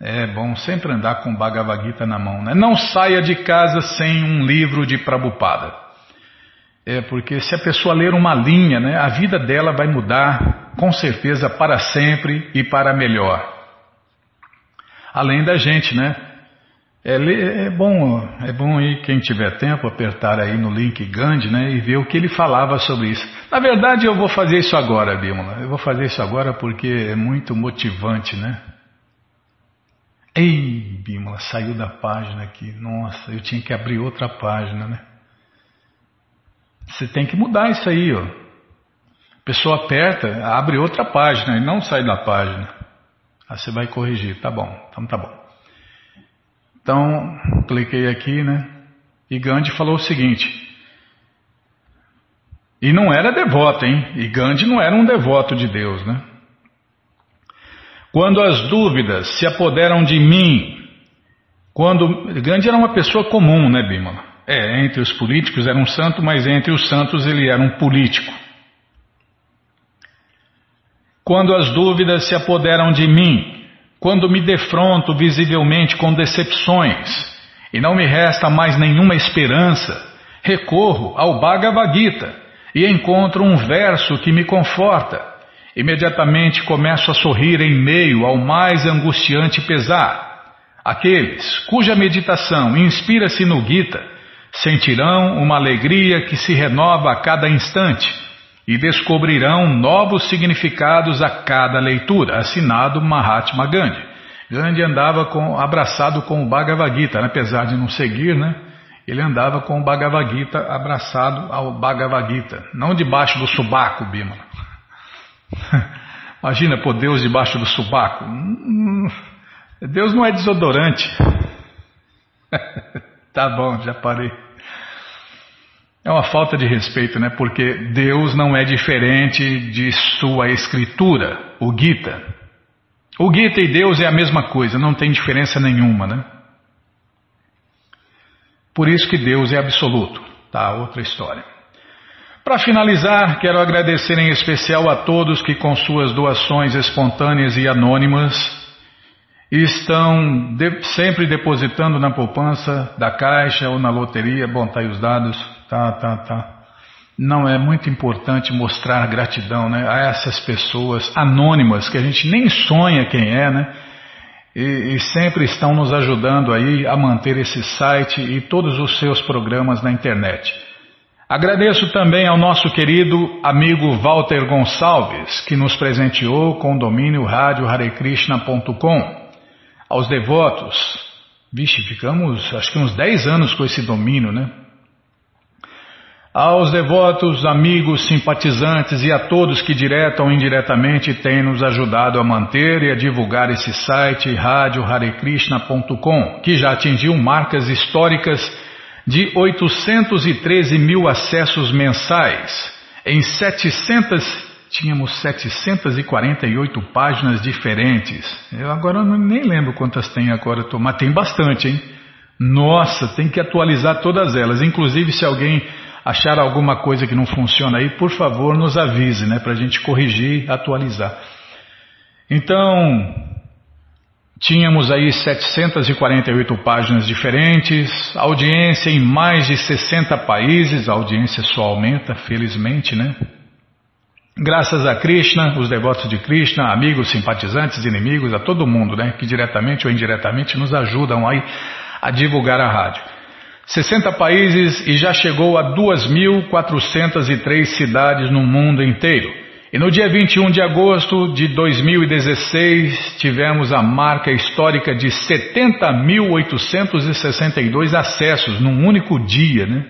É bom sempre andar com Bhagavad Gita na mão, né? Não saia de casa sem um livro de Prabhupada. É porque se a pessoa ler uma linha, né, a vida dela vai mudar com certeza para sempre e para melhor. Além da gente, né? É, é bom, é bom aí quem tiver tempo apertar aí no link Gandhi, né, e ver o que ele falava sobre isso. Na verdade, eu vou fazer isso agora, Bímola. Eu vou fazer isso agora porque é muito motivante, né? Ei, Bímola, saiu da página aqui. Nossa, eu tinha que abrir outra página, né? Você tem que mudar isso aí, ó. A pessoa aperta, abre outra página e não sai da página. Aí você vai corrigir, tá bom, então tá bom. Então, cliquei aqui, né? E Gandhi falou o seguinte. E não era devoto, hein? E Gandhi não era um devoto de Deus, né? Quando as dúvidas se apoderam de mim, quando Gandhi era uma pessoa comum, né, Bimala? É, entre os políticos era um santo, mas entre os santos ele era um político. Quando as dúvidas se apoderam de mim, quando me defronto visivelmente com decepções e não me resta mais nenhuma esperança, recorro ao Bhagavad Gita e encontro um verso que me conforta Imediatamente começo a sorrir em meio ao mais angustiante pesar. Aqueles cuja meditação inspira-se no Gita sentirão uma alegria que se renova a cada instante e descobrirão novos significados a cada leitura. Assinado Mahatma Gandhi. Gandhi andava com, abraçado com o Bhagavad Gita, apesar de não seguir, né? Ele andava com o Bhagavad Gita abraçado ao Bhagavad Gita, não debaixo do subaco, Bima. Imagina pôr Deus debaixo do subaco. Deus não é desodorante. tá bom, já parei. É uma falta de respeito, né? Porque Deus não é diferente de sua escritura, o Gita. O Gita e Deus é a mesma coisa, não tem diferença nenhuma, né? Por isso que Deus é absoluto. Tá, outra história. Para finalizar, quero agradecer em especial a todos que, com suas doações espontâneas e anônimas, estão de, sempre depositando na poupança da caixa ou na loteria. Bom, tá aí os dados. Tá, tá, tá. Não é muito importante mostrar gratidão né, a essas pessoas anônimas que a gente nem sonha quem é, né? E, e sempre estão nos ajudando aí a manter esse site e todos os seus programas na internet. Agradeço também ao nosso querido amigo Walter Gonçalves, que nos presenteou com o domínio radioharekrishna.com. Aos devotos, vixe, ficamos acho que uns 10 anos com esse domínio, né? Aos devotos, amigos, simpatizantes e a todos que direta ou indiretamente têm nos ajudado a manter e a divulgar esse site radioharekrishna.com, que já atingiu marcas históricas de 813 mil acessos mensais em 700 tínhamos 748 páginas diferentes. Eu agora nem lembro quantas tem agora, mas tem bastante, hein? Nossa, tem que atualizar todas elas. Inclusive, se alguém achar alguma coisa que não funciona aí, por favor, nos avise, né, para a gente corrigir, atualizar. Então, tínhamos aí 748 páginas diferentes, audiência em mais de 60 países, a audiência só aumenta, felizmente, né? Graças a Krishna, os devotos de Krishna, amigos, simpatizantes, inimigos, a todo mundo, né, que diretamente ou indiretamente nos ajudam aí a divulgar a rádio. 60 países e já chegou a 2.403 cidades no mundo inteiro. E no dia 21 de agosto de 2016 tivemos a marca histórica de 70.862 acessos num único dia, né?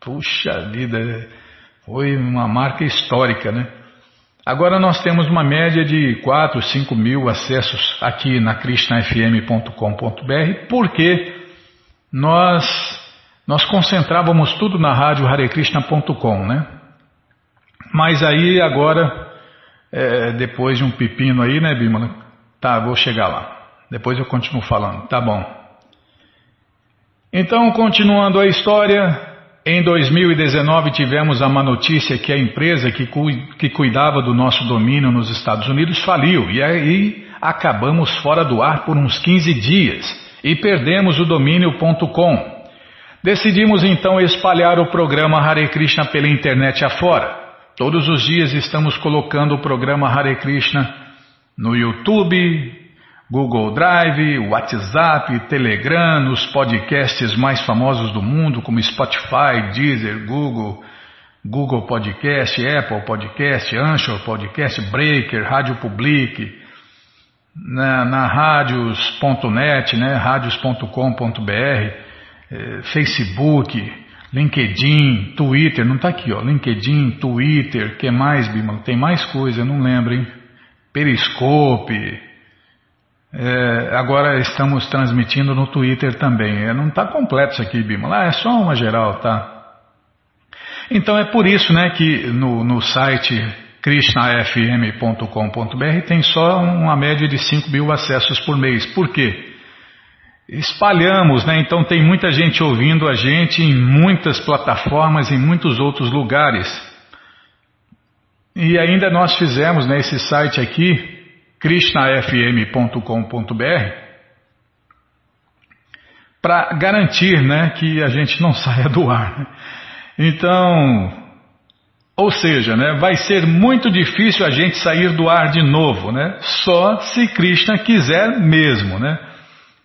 Puxa vida, foi uma marca histórica, né? Agora nós temos uma média de 4, 5 mil acessos aqui na krishnafm.com.br, porque nós nós concentrávamos tudo na rádio harekrishna.com, né? Mas aí agora, é, depois de um pepino aí, né, Bimala? Tá, vou chegar lá. Depois eu continuo falando, tá bom. Então, continuando a história, em 2019 tivemos a má notícia que a empresa que, cu que cuidava do nosso domínio nos Estados Unidos faliu e aí acabamos fora do ar por uns 15 dias e perdemos o domínio.com. Decidimos então espalhar o programa Hare Krishna pela internet afora. Todos os dias estamos colocando o programa Hare Krishna no YouTube, Google Drive, WhatsApp, Telegram, nos podcasts mais famosos do mundo, como Spotify, Deezer, Google, Google Podcast, Apple Podcast, Anchor Podcast, Breaker, Rádio Public, na, na radios.net, né, radios.com.br, eh, Facebook, LinkedIn, Twitter, não está aqui, ó, LinkedIn, Twitter, que mais, Bima? Tem mais coisa, não lembro, hein? Periscope. É, agora estamos transmitindo no Twitter também. É, não está completo isso aqui, Bima. Lá é só uma geral, tá? Então é por isso, né, que no, no site krishnafm.com.br tem só uma média de 5 mil acessos por mês. Por quê? Espalhamos, né? Então tem muita gente ouvindo a gente em muitas plataformas, em muitos outros lugares. E ainda nós fizemos né, esse site aqui, krishnafm.com.br, para garantir né, que a gente não saia do ar. Então, ou seja, né, vai ser muito difícil a gente sair do ar de novo, né? Só se Krishna quiser mesmo, né?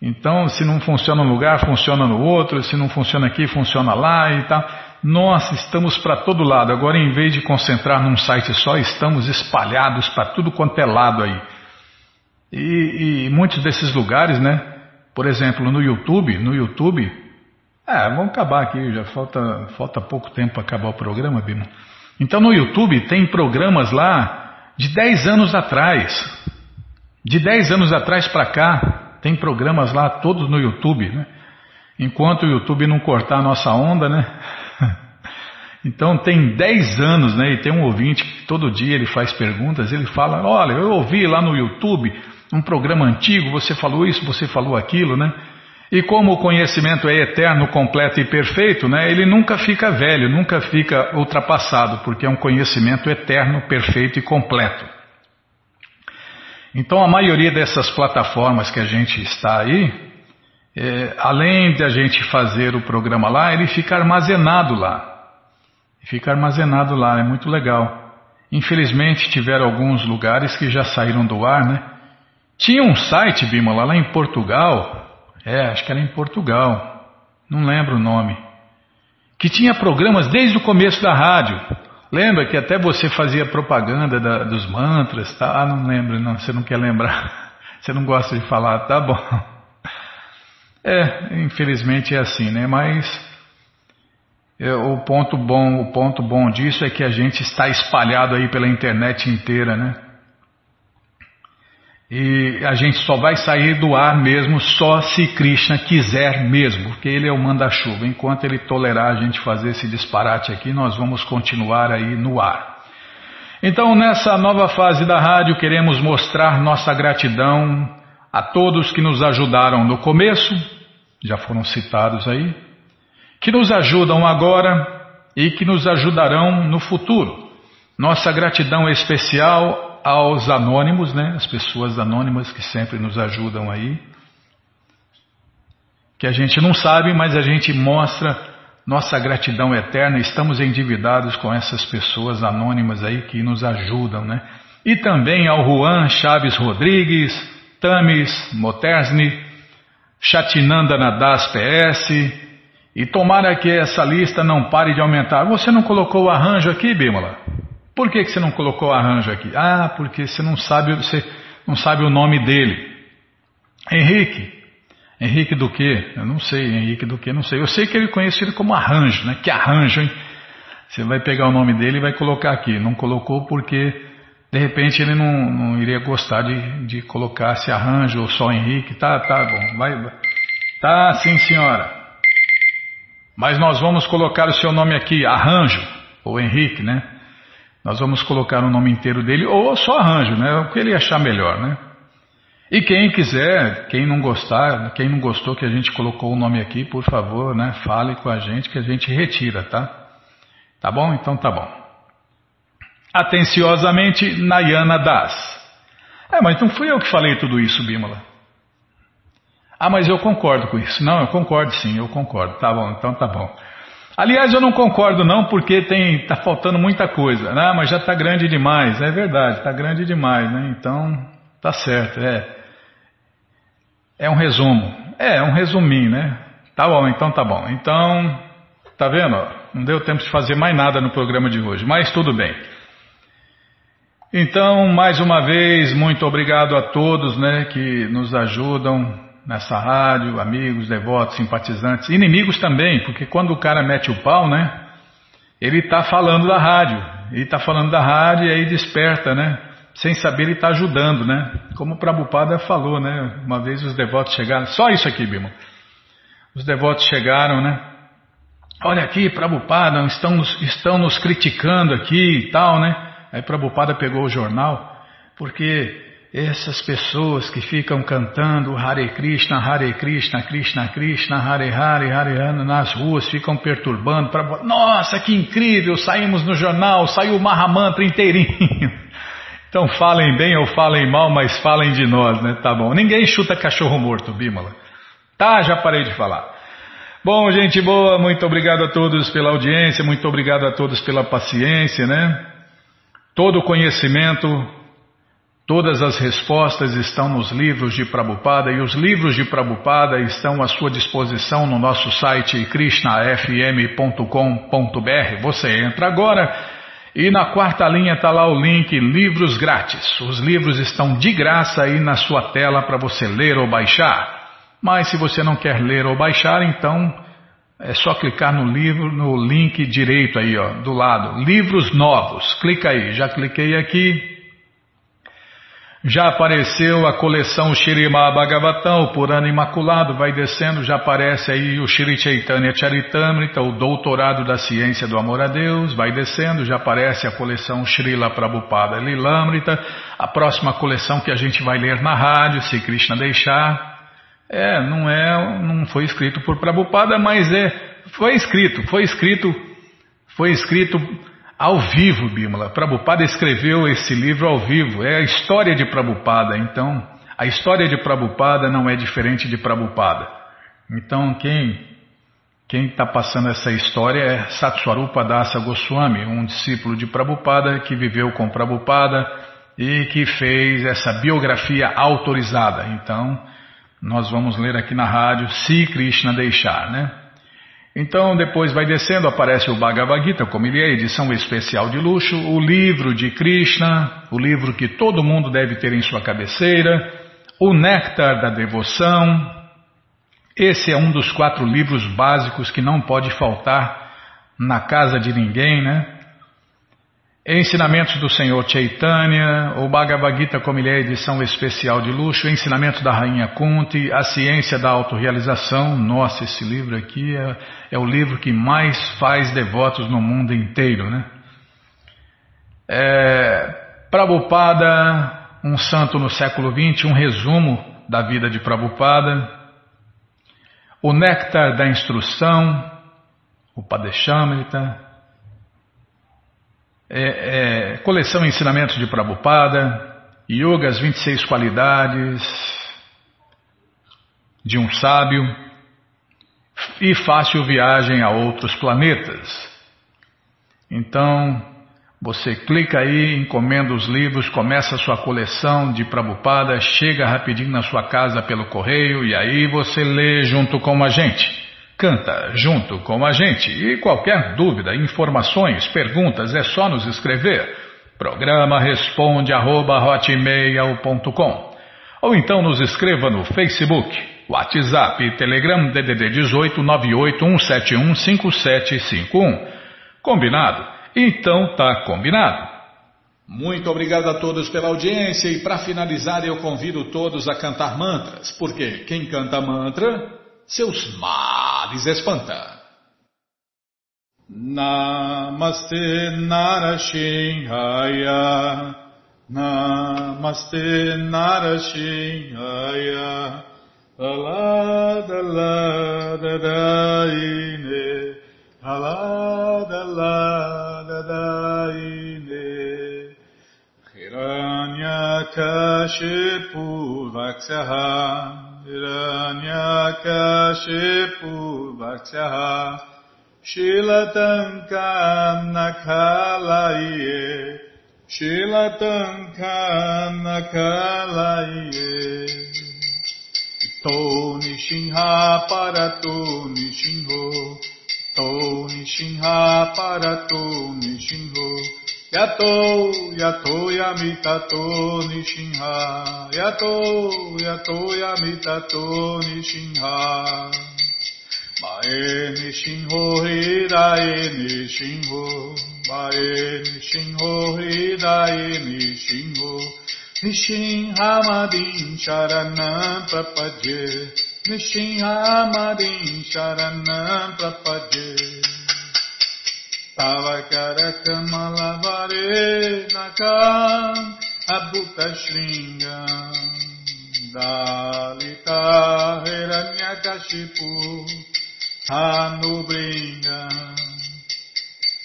Então, se não funciona num lugar, funciona no outro, se não funciona aqui, funciona lá e tal. Nós estamos para todo lado. Agora, em vez de concentrar num site só, estamos espalhados para tudo quanto é lado aí. E, e, muitos desses lugares, né? Por exemplo, no YouTube, no YouTube, é, vamos acabar aqui, já falta, falta pouco tempo para acabar o programa, Bima. Então no YouTube tem programas lá de 10 anos atrás. De 10 anos atrás para cá, tem programas lá todos no YouTube, né? Enquanto o YouTube não cortar a nossa onda, né? Então tem 10 anos, né? E tem um ouvinte que todo dia ele faz perguntas, ele fala: Olha, eu ouvi lá no YouTube um programa antigo, você falou isso, você falou aquilo, né? E como o conhecimento é eterno, completo e perfeito, né, ele nunca fica velho, nunca fica ultrapassado, porque é um conhecimento eterno, perfeito e completo. Então a maioria dessas plataformas que a gente está aí, é, além de a gente fazer o programa lá, ele fica armazenado lá. Fica armazenado lá, é muito legal. Infelizmente tiveram alguns lugares que já saíram do ar, né? Tinha um site, Bímola, lá em Portugal, é, acho que era em Portugal, não lembro o nome, que tinha programas desde o começo da rádio. Lembra que até você fazia propaganda da, dos mantras, tá? Ah, não lembro, não, você não quer lembrar. Você não gosta de falar, tá bom. É, infelizmente é assim, né? Mas é, o ponto bom, o ponto bom disso é que a gente está espalhado aí pela internet inteira, né? E a gente só vai sair do ar mesmo só se Krishna quiser mesmo, porque ele é o manda-chuva. Enquanto ele tolerar a gente fazer esse disparate aqui, nós vamos continuar aí no ar. Então, nessa nova fase da rádio, queremos mostrar nossa gratidão a todos que nos ajudaram no começo, já foram citados aí, que nos ajudam agora e que nos ajudarão no futuro. Nossa gratidão especial aos anônimos, né, as pessoas anônimas que sempre nos ajudam aí, que a gente não sabe, mas a gente mostra nossa gratidão eterna, estamos endividados com essas pessoas anônimas aí que nos ajudam, né? E também ao Juan Chaves Rodrigues, Tamis Motersni, Chatinanda Nadas PS, e tomara que essa lista não pare de aumentar. Você não colocou o arranjo aqui, Bímola? Por que, que você não colocou arranjo aqui? Ah, porque você não sabe, você não sabe o nome dele. Henrique. Henrique do quê? Eu não sei, Henrique do quê? Não sei. Eu sei que ele conhece ele como arranjo, né? Que arranjo, hein? Você vai pegar o nome dele e vai colocar aqui. Não colocou porque de repente ele não, não iria gostar de, de colocar esse arranjo ou só Henrique. Tá, tá bom. Vai, vai. Tá, sim, senhora. Mas nós vamos colocar o seu nome aqui, arranjo, ou Henrique, né? Nós vamos colocar o nome inteiro dele ou só arranjo, né? O que ele achar melhor, né? E quem quiser, quem não gostar, quem não gostou que a gente colocou o nome aqui, por favor, né? Fale com a gente que a gente retira, tá? Tá bom? Então tá bom. Atenciosamente, Nayana Das. É, mas não fui eu que falei tudo isso, Bímola. Ah, mas eu concordo com isso. Não, eu concordo sim, eu concordo. Tá bom, então tá bom. Aliás, eu não concordo não, porque tem tá faltando muita coisa. Né? Mas já está grande demais, é verdade, está grande demais, né? Então, tá certo, é. É um resumo. É, é um resuminho, né? Tá bom, então tá bom. Então, tá vendo? Não deu tempo de fazer mais nada no programa de hoje, mas tudo bem. Então, mais uma vez, muito obrigado a todos, né, que nos ajudam nessa rádio, amigos, devotos, simpatizantes, inimigos também, porque quando o cara mete o pau, né? Ele está falando da rádio, ele está falando da rádio e aí desperta, né? Sem saber ele está ajudando, né? Como o Prabhupada falou, né? Uma vez os devotos chegaram, só isso aqui, Bima. Os devotos chegaram, né? Olha aqui, Prabhupada, estão nos, estão nos criticando aqui e tal, né? Aí Prabhupada pegou o jornal, porque essas pessoas que ficam cantando Hare Krishna, Hare Krishna, Krishna Krishna, Hare Hare, Hare Hare nas ruas, ficam perturbando. Pra... Nossa, que incrível! Saímos no jornal, saiu o Mahamantra inteirinho. Então falem bem ou falem mal, mas falem de nós, né? Tá bom. Ninguém chuta cachorro morto, Bímola. Tá, já parei de falar. Bom, gente boa, muito obrigado a todos pela audiência, muito obrigado a todos pela paciência, né? Todo o conhecimento Todas as respostas estão nos livros de Prabhupada e os livros de Prabhupada estão à sua disposição no nosso site krishnafm.com.br. Você entra agora e na quarta linha está lá o link Livros Grátis. Os livros estão de graça aí na sua tela para você ler ou baixar. Mas se você não quer ler ou baixar, então é só clicar no livro, no link direito aí, ó, do lado. Livros novos. Clica aí. Já cliquei aqui. Já apareceu a coleção Shirima Bhagavatam, o Purana Imaculado, vai descendo, já aparece aí o Shri Chaitanya Charitamrita, o Doutorado da Ciência do Amor a Deus, vai descendo, já aparece a coleção Srila Prabhupada Lilamrita, a próxima coleção que a gente vai ler na rádio, se Krishna deixar. É, não é, não foi escrito por Prabhupada, mas é, foi escrito, foi escrito, foi escrito ao vivo, Bimala. Prabhupada escreveu esse livro ao vivo. É a história de Prabhupada. Então, a história de Prabhupada não é diferente de Prabhupada. Então, quem quem está passando essa história é Satswarupa Dasa Goswami, um discípulo de Prabhupada que viveu com Prabhupada e que fez essa biografia autorizada. Então, nós vamos ler aqui na rádio, se Krishna deixar, né? Então, depois vai descendo, aparece o Bhagavad Gita, como ele é, edição especial de luxo, o livro de Krishna, o livro que todo mundo deve ter em sua cabeceira, o Néctar da Devoção, esse é um dos quatro livros básicos que não pode faltar na casa de ninguém, né? Ensinamentos do Senhor Chaitanya, o Bhagavad Gita como ele é edição especial de luxo, Ensinamentos da Rainha Kunti, A Ciência da Autorrealização. Nossa, esse livro aqui é, é o livro que mais faz devotos no mundo inteiro, né? É, Prabhupada, um santo no século XX, um resumo da vida de Prabhupada o néctar da instrução, o Padeshamrita, é, é, coleção Ensinamentos de Prabhupada, Yoga, as 26 qualidades de um sábio e fácil viagem a outros planetas. Então, você clica aí, encomenda os livros, começa a sua coleção de Prabupada, chega rapidinho na sua casa pelo correio e aí você lê junto com a gente. Canta junto com a gente. E qualquer dúvida, informações, perguntas, é só nos escrever. Programa responde arroba, Ou então nos escreva no Facebook, WhatsApp, Telegram DDD 18 981715751. Combinado? Então tá combinado. Muito obrigado a todos pela audiência e para finalizar eu convido todos a cantar mantras, porque quem canta mantra, seus males espanta. Namaste Narashinhaya Namaste Narashinhaya Alada Lada Daine Alada Hiranyakashipu Vaksyaha Shilatankam Nakalaye Shilatankam Nakalaye Ito Nishinha Parato Nishinho To Nishinha Parato Nishinho Yato Yato Yamitato Nishinha. Yato Yato Yamitato Nishinha. Mae Nishinho Hirae Nishinho. Mae Nishinho Hirae Nishinho. Nishinhamadin Sharanam Prapadye. Nishinhamadin Sharanam Prapadye Tavakara Kamalavare Nakam Abhuta Dalita Hiranyakashipu Hanubringam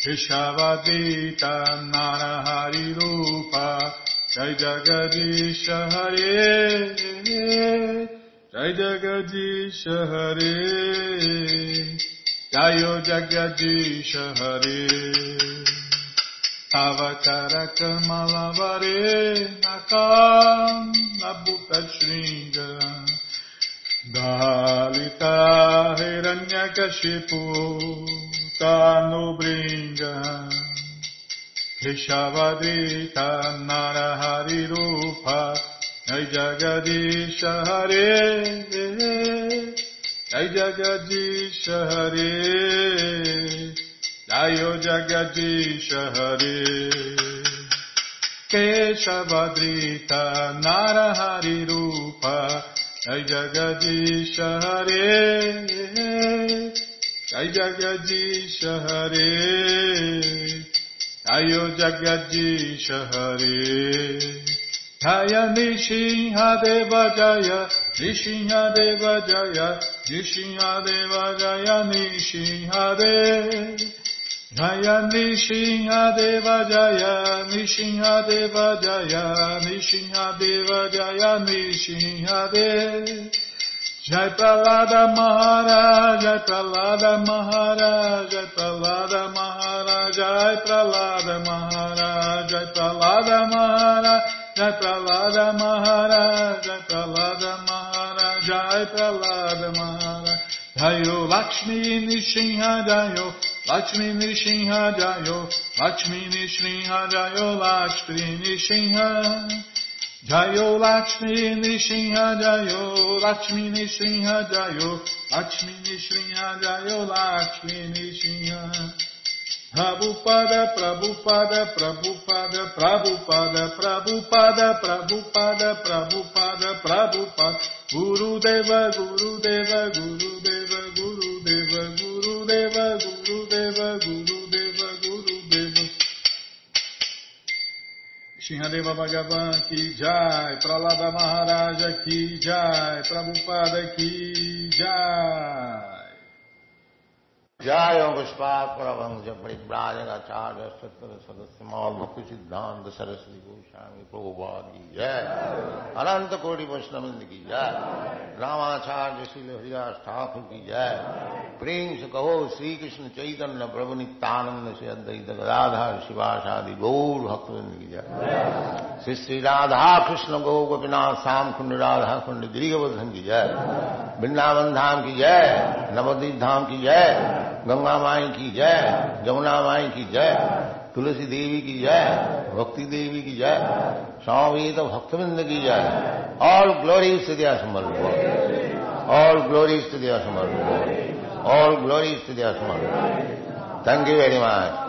Vishavadita Narahari Rupa Jai Jagadisha Hare Jai Jagadish Hare Jayo Jagadish Hare. Avakara Kamalavare Nakam Nabuka Shringa. Dalita Hiranyakashipu Tanu Bringa. Keshavadita Narahari Rupa Jai Jagadish Hare Jayo Jagadish Hare Keshavadrita Narahari Rupa Jai Jagadish Hare Jai Jagadish Hare Jayo Jagadish Hare Jaya Nishinha Deva Jaya Nishinha Deva Jaya Nishinha Deva Jaya Nishinha De Jaya Nishinha Deva Jaya Nishinha Deva Jaya Nishinha Deva Jaya Nishinha Deva Jai Pralada Maharaj, Jai Pralada Maharaj, Jai Pralada Maharaj, Jai Pralada Maharaj, Jai Pralada Maharaj, Jai Pralada Maharaj, Jai Pralada Maharaj, Jai Pralada Jayo Lakshmi Nishinha Jayo, Lakshmi Nishinha Jayo, Lakshmi Nishinha Jayo, Lakshmi Nishinha Jayo Lakshmi Nishinha Jayo, Lakshmi Nishinha Jayo, Lakshmi Nishinha Jayo, Lakshmi. Prabhupada, Prabhupada, Prabhupada, Prabhupada, Prabhupada, Prabhupada, Prabhupada, Prabhupada, Guru Deva, Guru Deva, Guru Shinhadeva Bhagavan ki jai, Pralada Maharaja ki jai, Prabhupada ki jai. जय पुष्पात परमहंस परिव्राजक आचार्य सत्तर सदस्य मौल भक्ति सिद्धांत सरस्वती गोस्वामी प्रभुपाद की जय। अनंत कोटि वैष्णविंद की जय। रामाचार्य श्री हरिदास ठाकुर की जय। प्रेम से कहो श्री कृष्ण चैतन्य प्रभु नित्यानंद से अद्वैत गदाधर शिवाशादि गौर भक्तविंद की जय। श्री श्री राधा कृष्ण गौ गोपीनाथ श्याम कुंड राधा कुंड गिरिवर्धन की जय। वृंदावन धाम की जय। नवदीप धाम की जय। गंगा माई की जय जमुना माई की जय तुलसी देवी की जय भक्ति देवी की जय स्वामी तो भक्तविंद की जय ऑल ग्लोरीज टू दिया समर्थ ऑल ग्लोरीज टू दिया समर्थ ऑल ग्लोरीज टू दिया समर्थ थैंक यू वेरी मच